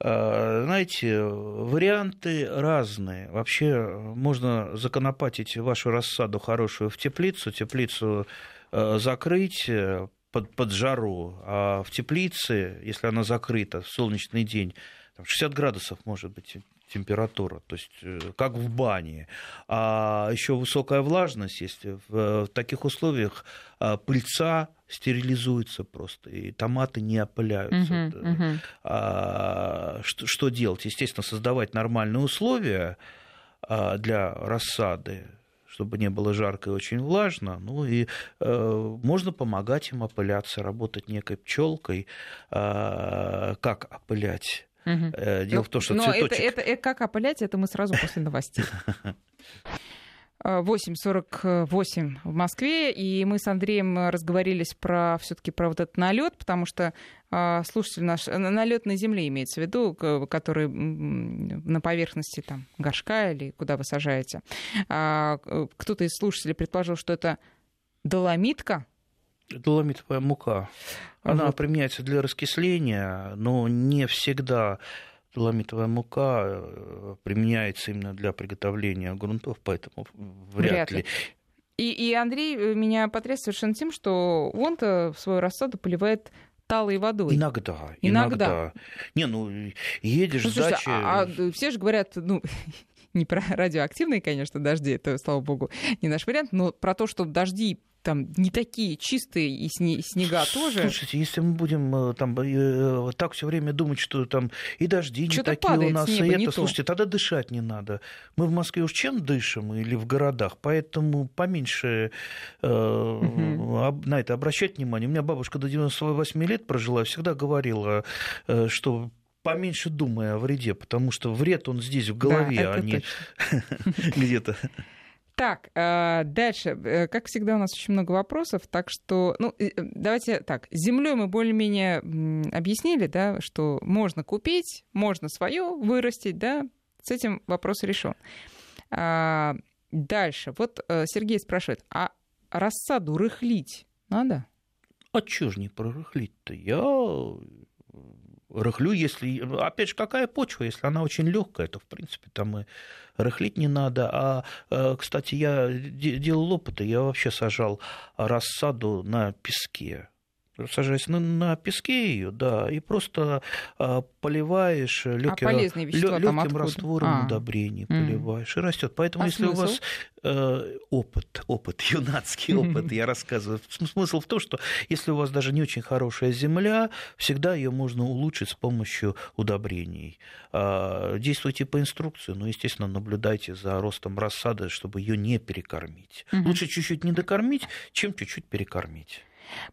А, знаете, варианты разные. Вообще можно законопатить вашу рассаду хорошую в теплицу, теплицу э, закрыть э, под, под жару, а в теплице, если она закрыта в солнечный день, 60 градусов может быть температура, то есть э, как в бане. А еще высокая влажность есть. В, в таких условиях а, пыльца стерилизуется просто, и томаты не опыляются. Uh-huh, uh-huh. А, что, что делать? Естественно, создавать нормальные условия а, для рассады, чтобы не было жарко и очень влажно. Ну и э, можно помогать им опыляться, работать некой пчелкой. Э, как опылять? Угу. Дело но, в том, что но цветочек... это, это, это как опылять, это мы сразу после новостей. 8.48 в Москве, и мы с Андреем разговорились про все таки про вот этот налет, потому что э, слушатель наш, налет на земле имеется в виду, который на поверхности там горшка или куда вы сажаете. А, кто-то из слушателей предположил, что это доломитка, Доломитовая мука. Она вот. применяется для раскисления, но не всегда доломитовая мука э, применяется именно для приготовления грунтов, поэтому вряд, вряд ли. ли. И, и Андрей э, меня потряс совершенно тем, что он-то в свою рассаду поливает талой водой. Иногда, иногда. иногда. Не, ну едешь ну, с дачи... А, а все же говорят, ну, не про радиоактивные, конечно, дожди, это, слава богу, не наш вариант, но про то, что дожди там не такие чистые и снега тоже. Слушайте, если мы будем э, там э, так все время думать, что там и дожди не такие у нас, и это, слушайте, тогда дышать не надо. Мы в Москве уж чем дышим или в городах, поэтому поменьше э, угу. на это обращать внимание. У меня бабушка до 98 лет прожила, всегда говорила, э, что поменьше думая о вреде, потому что вред он здесь в голове, да, а не где-то. Так, э, дальше. Э, как всегда, у нас очень много вопросов, так что, ну, э, давайте так. С землей мы более-менее объяснили, да, что можно купить, можно свое вырастить, да, с этим вопрос решен. А, дальше. Вот Сергей спрашивает, а рассаду рыхлить надо? А чё ж не прорыхлить-то? Я рыхлю, если... Опять же, какая почва? Если она очень легкая, то, в принципе, там и рыхлить не надо. А, э, кстати, я делал опыты, я вообще сажал рассаду на песке сажаясь на, на песке ее, да, и просто а, поливаешь легким, а легким раствором а. удобрений, поливаешь, mm. и растет. Поэтому, а если смысл? у вас э, опыт, опыт, юнацкий опыт, я рассказываю, смысл в том, что если у вас даже не очень хорошая земля, всегда ее можно улучшить с помощью удобрений. А, действуйте по инструкции, но, естественно, наблюдайте за ростом рассады, чтобы ее не перекормить. Mm-hmm. Лучше чуть-чуть не докормить, чем чуть-чуть перекормить.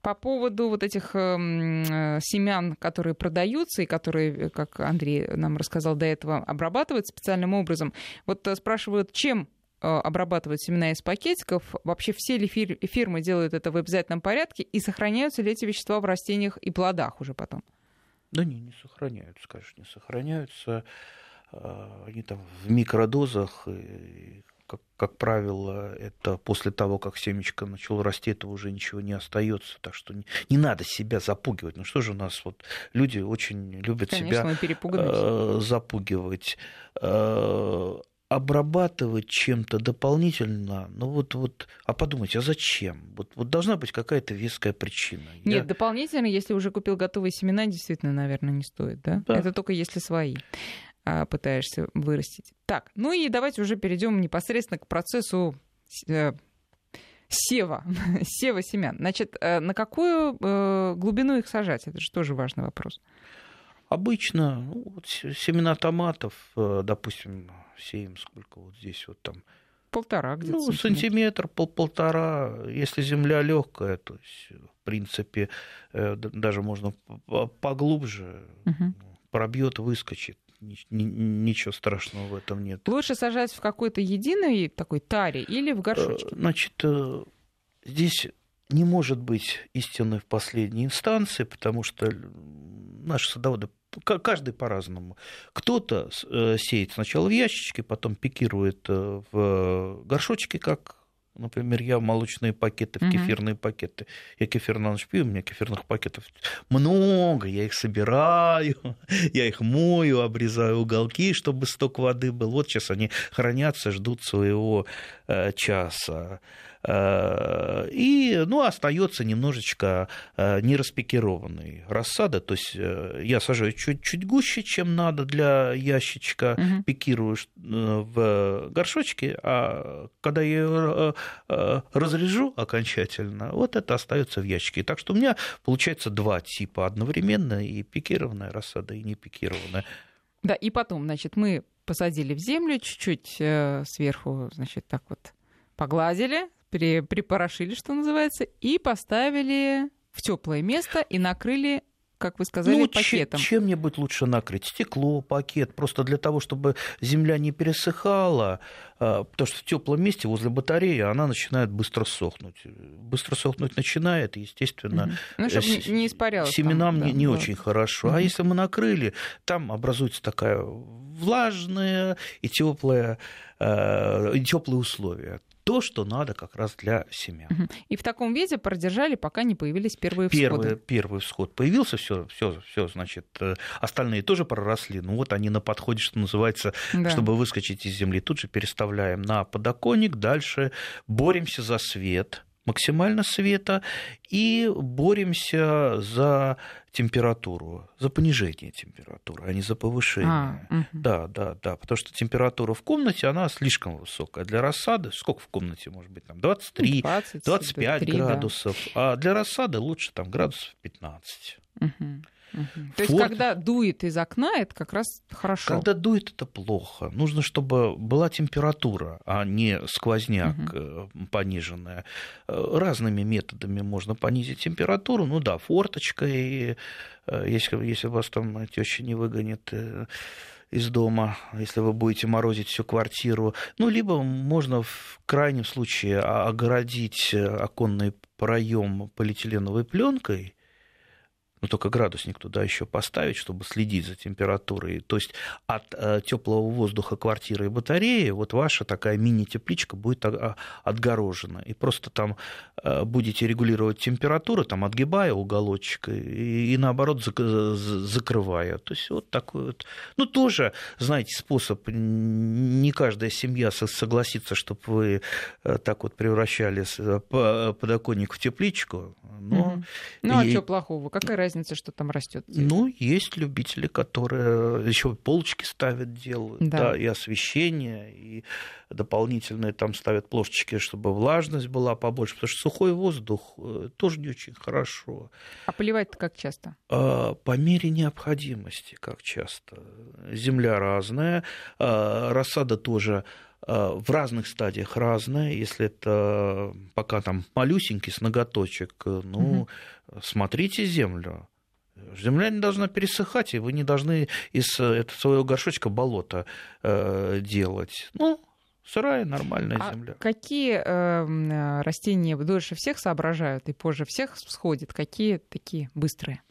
По поводу вот этих эм, э, семян, которые продаются и которые, как Андрей нам рассказал до этого, обрабатывают специальным образом, вот э, спрашивают, чем обрабатывают семена из пакетиков? Вообще все ли фирмы делают это в обязательном порядке? И сохраняются ли эти вещества в растениях и плодах уже потом? Да не, не сохраняются, конечно, не сохраняются. А, они там в микродозах, как, как правило, это после того, как семечко начало расти, этого уже ничего не остается. Так что не, не надо себя запугивать. Ну что же у нас вот люди очень любят Конечно, себя э, запугивать. Э, обрабатывать чем-то дополнительно, ну вот, вот, а подумайте, а зачем? Вот, вот должна быть какая-то веская причина. Нет, Я... дополнительно, если уже купил готовые семена, действительно, наверное, не стоит, да? да. Это только если свои. А, пытаешься вырастить. Так, ну и давайте уже перейдем непосредственно к процессу э, сева, сева семян. Значит, э, на какую э, глубину их сажать? Это же тоже важный вопрос. Обычно ну, вот семена томатов, допустим, сеем сколько вот здесь вот там. Полтора где-то. Ну, сантиметр, пол полтора. Если земля легкая, то есть, в принципе, даже можно поглубже угу. пробьет, выскочит ничего страшного в этом нет. Лучше сажать в какой-то единой такой таре или в горшочке? Э, значит, э, здесь не может быть истины в последней инстанции, потому что наши садоводы каждый по-разному. Кто-то э, сеет сначала в ящичке, потом пикирует в горшочке, как Например, я молочные пакеты, в кефирные пакеты. Я кефир на ночь пью, у меня кефирных пакетов много, я их собираю, я их мою, обрезаю уголки, чтобы сток воды был. Вот сейчас они хранятся, ждут своего э, часа. Э, и, ну, остается немножечко э, нераспекированной рассада. То есть э, я сажаю чуть-чуть гуще, чем надо для ящичка, угу. пикирую в горшочке, а когда я ее разрежу окончательно, вот это остается в ящике. Так что у меня получается два типа одновременно, и пикированная рассада, и не пикированная. Да, и потом, значит, мы посадили в землю чуть-чуть сверху, значит, так вот погладили, при, припорошили, что называется, и поставили в теплое место и накрыли как вы сказали, ну, пакетом. Чем-нибудь лучше накрыть. Стекло, пакет, просто для того, чтобы земля не пересыхала, а, потому что в теплом месте возле батареи она начинает быстро сохнуть. Быстро сохнуть начинает, и, естественно, угу. ну, чтобы с... не испарялось семенам там, не, да, не вот. очень хорошо. Угу. А если мы накрыли, там образуется такая влажная и теплая, э, теплые условия то, что надо как раз для семян. И в таком виде продержали, пока не появились первые первый, всходы. Первый всход появился, все, все, все, значит, э, остальные тоже проросли. Ну вот они на подходе, что называется, да. чтобы выскочить из земли. Тут же переставляем на подоконник, дальше боремся за свет максимально света и боремся за температуру, за понижение температуры, а не за повышение. А, угу. Да, да, да, потому что температура в комнате, она слишком высокая. Для рассады, сколько в комнате может быть, там 23, 20, 25 3, градусов, да. а для рассады лучше там градусов 15. Угу. Угу. То есть, когда дует из окна, это как раз хорошо. Когда дует, это плохо. Нужно, чтобы была температура, а не сквозняк угу. пониженная. Э, разными методами можно понизить температуру. Ну да, форточкой, э, если, если вас там теща не выгонит из дома, если вы будете морозить всю квартиру. Ну, либо можно в крайнем случае огородить оконный проем полиэтиленовой пленкой но только градусник туда еще поставить, чтобы следить за температурой. То есть от э, теплого воздуха квартиры и батареи вот ваша такая мини-тепличка будет а, отгорожена. И просто там э, будете регулировать температуру, там отгибая уголочек и, и наоборот закрывая. То есть вот такой вот, ну тоже, знаете, способ. Не каждая семья согласится, чтобы вы э, так вот превращали подоконник в тепличку. Но угу. Ну а и... что плохого? Какая разница? Разница, что там растет? Ну, есть любители, которые еще полочки ставят, делают, да. да, и освещение, и дополнительные там ставят плошечки, чтобы влажность была побольше, потому что сухой воздух э, тоже не очень хорошо. А поливать-то как часто? А, по мере необходимости, как часто. Земля разная, а, рассада тоже а, в разных стадиях разная. Если это пока там малюсенький с ноготочек, ну, угу. Смотрите землю. Земля не должна пересыхать, и вы не должны из этого своего горшочка болота э, делать. Ну, Сырая, нормальная а земля. Какие э, растения дольше всех соображают и позже всех всходят? Какие такие быстрые?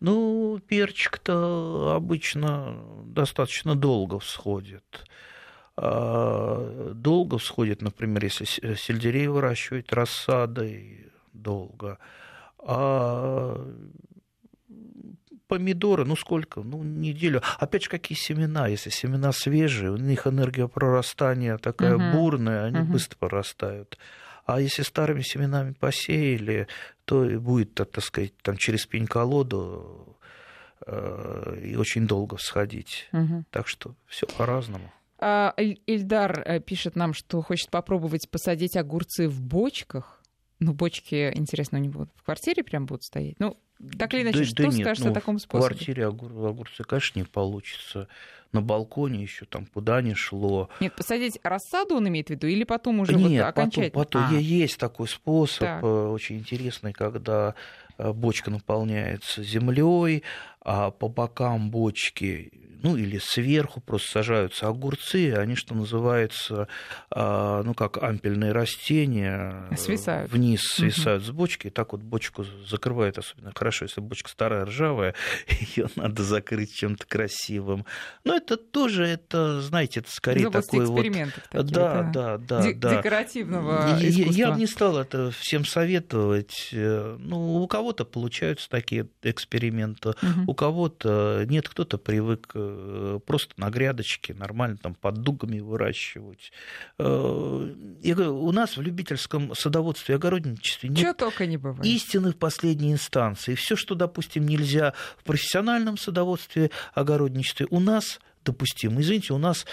Ну, перчик-то обычно достаточно долго всходит. А, долго всходит, например, если сельдерей выращивать рассадой долго. А помидоры, ну сколько? Ну, неделю. Опять же, какие семена? Если семена свежие, у них энергия прорастания такая uh-huh. бурная, они uh-huh. быстро прорастают. А если старыми семенами посеяли, то и будет, так, так сказать, там через пень-колоду э, и очень долго всходить. Угу. Так что все по-разному. А, Ильдар э, пишет нам, что хочет попробовать посадить огурцы в бочках. Ну, бочки, интересно, у него в квартире прям будут стоять? Ну, так или иначе, да, что да нет, скажешь ну, о таком способе? В квартире огурцы, конечно, не получится. На балконе еще там куда ни шло. Нет, посадить рассаду он имеет в виду или потом уже Нет, вот окончательно? потом, потом. А. Есть такой способ, так. Э, очень интересный, когда э, бочка наполняется землей, а по бокам бочки ну или сверху просто сажаются огурцы, они, что называется, а, ну как ампельные растения, свисают. вниз свисают угу. с бочки, и так вот бочку закрывают, особенно хорошо, если бочка старая, ржавая, ее надо закрыть чем-то красивым. Но это тоже, это, знаете, это скорее ну, такой вот... Такие, да, да, да, Д- да. Декоративного искусства. Я бы не стал это всем советовать. Ну, у кого-то получаются такие эксперименты, угу. у кого-то нет, кто-то привык Э, просто на грядочке нормально там под дугами выращивать. Э, я говорю, у нас в любительском садоводстве и огородничестве нет только не бывает. истины в последней инстанции. Все, что, допустим, нельзя в профессиональном садоводстве, огородничестве, у нас допустимо. Извините, у нас,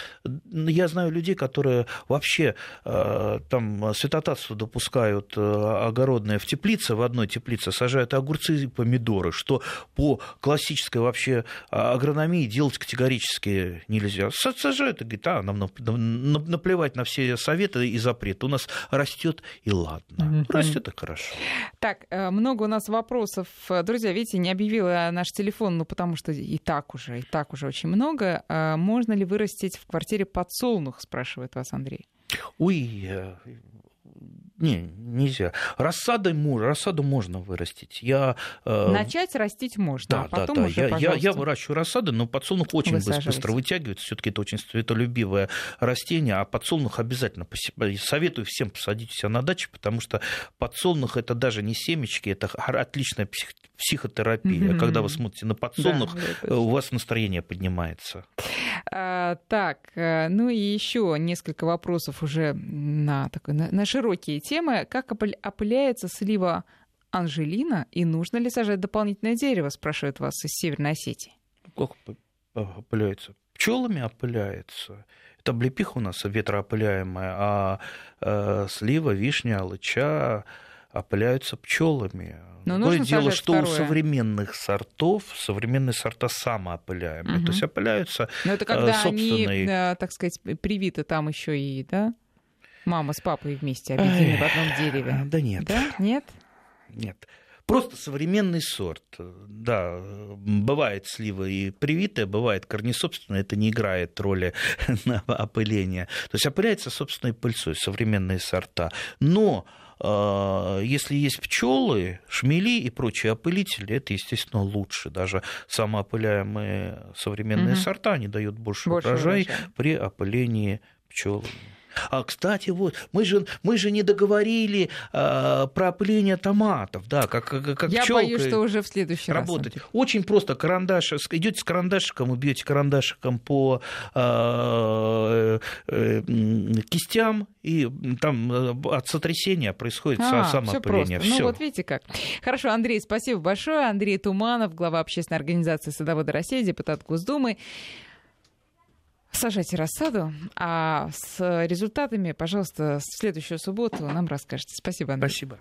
я знаю людей, которые вообще э, там святотатство допускают э, огородное в теплице, в одной теплице сажают огурцы и помидоры, что по классической вообще агрономии делать категорически нельзя. Сажают и говорят, а, нам наплевать на все советы и запреты. У нас растет и ладно. Растет и хорошо. Так, э, много у нас вопросов. Друзья, видите, не объявила наш телефон, ну потому что и так уже, и так уже очень много. А можно ли вырастить в квартире подсолнух, спрашивает вас Андрей. Ой, не, нельзя. Рассадой, рассаду можно вырастить. Я, э... Начать растить можно, да, а потом да, да. уже, я, я, я выращиваю рассады, но подсолнух очень быстро вытягивается. все таки это очень светолюбивое растение, а подсолнух обязательно советую всем посадить себя на даче, потому что подсолнух это даже не семечки, это отличная псих, психотерапия. Mm-hmm. Когда вы смотрите на подсолнух, да, у вас настроение поднимается. А, так, э, ну и еще несколько вопросов уже на, такой, на, на широкие темы. Как опыляется слива Анжелина и нужно ли сажать дополнительное дерево, спрашивает вас из Северной Осетии. Как опыляется? Пчелами опыляется. Это облепиха у нас ветроопыляемая, а э, слива, вишня, алыча опыляются пчелами. Но Другое дело, что второе. у современных сортов современные сорта самоопыляемые. Угу. То есть опыляются Но это когда собственные... они, э, так сказать, привиты там еще и, да? Мама с папой вместе объединены в одном дереве. Да нет. Да? Нет? Нет. Просто современный сорт. Да, бывает слива и привитая, бывает корнесобственная, это не играет роли на опыление. То есть опыляется собственной пыльцой, современные сорта. Но а, если есть пчелы, шмели и прочие опылители, это, естественно, лучше. Даже самоопыляемые современные угу. сорта, они дают больше, больше урожай, урожай при опылении пчелами. А, кстати, вот, мы же, мы же не договорили а, про опыление томатов, да, как, как Я боюсь, что уже в следующий работать. раз. Очень просто, карандаш, идете с карандашиком, бьете карандашиком по а, э, кистям, и там э, от сотрясения происходит а, самоопыление. Всё. Ну вот видите как. Хорошо, Андрей, спасибо большое. Андрей Туманов, глава общественной организации «Садоводы России», депутат Госдумы. Сажайте рассаду, а с результатами, пожалуйста, в следующую субботу нам расскажете. Спасибо, Андрей. Спасибо.